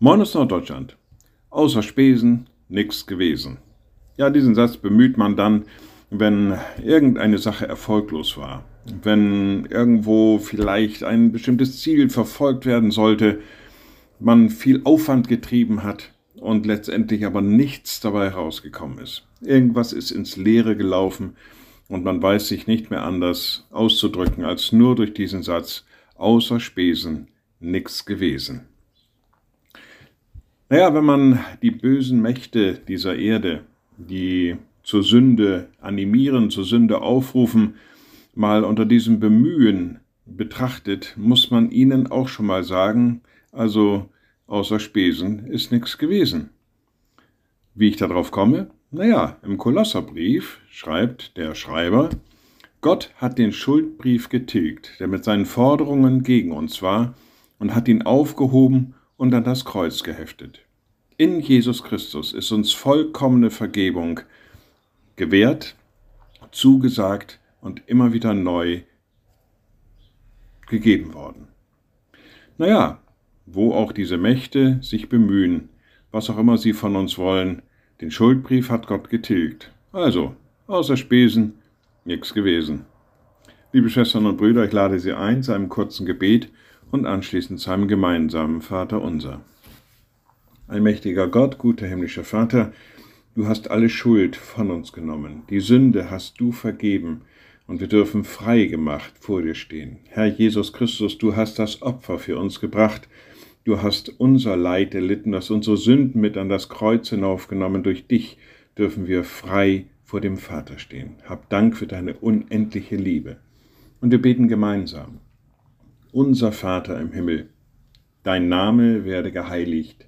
Moin aus Norddeutschland. Außer Spesen nichts gewesen. Ja, diesen Satz bemüht man dann, wenn irgendeine Sache erfolglos war, wenn irgendwo vielleicht ein bestimmtes Ziel verfolgt werden sollte, man viel Aufwand getrieben hat und letztendlich aber nichts dabei herausgekommen ist. Irgendwas ist ins Leere gelaufen und man weiß sich nicht mehr anders auszudrücken als nur durch diesen Satz, außer Spesen nichts gewesen. Naja, wenn man die bösen Mächte dieser Erde, die zur Sünde animieren, zur Sünde aufrufen, mal unter diesem Bemühen betrachtet, muss man ihnen auch schon mal sagen, also außer Spesen ist nichts gewesen. Wie ich darauf komme? Naja, im Kolosserbrief schreibt der Schreiber, Gott hat den Schuldbrief getilgt, der mit seinen Forderungen gegen uns war, und hat ihn aufgehoben und an das Kreuz geheftet. In Jesus Christus ist uns vollkommene Vergebung gewährt, zugesagt und immer wieder neu gegeben worden. Naja, wo auch diese Mächte sich bemühen, was auch immer sie von uns wollen, den Schuldbrief hat Gott getilgt. Also, außer Spesen, nichts gewesen. Liebe Schwestern und Brüder, ich lade Sie ein zu einem kurzen Gebet und anschließend zu einem gemeinsamen Vater unser. Allmächtiger Gott, guter himmlischer Vater, du hast alle Schuld von uns genommen, die Sünde hast du vergeben, und wir dürfen frei gemacht vor dir stehen. Herr Jesus Christus, du hast das Opfer für uns gebracht, du hast unser Leid erlitten, hast unsere Sünden mit an das Kreuz hinaufgenommen, durch dich dürfen wir frei vor dem Vater stehen. Hab Dank für deine unendliche Liebe. Und wir beten gemeinsam. Unser Vater im Himmel, dein Name werde geheiligt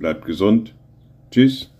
Bleibt gesund. Tschüss.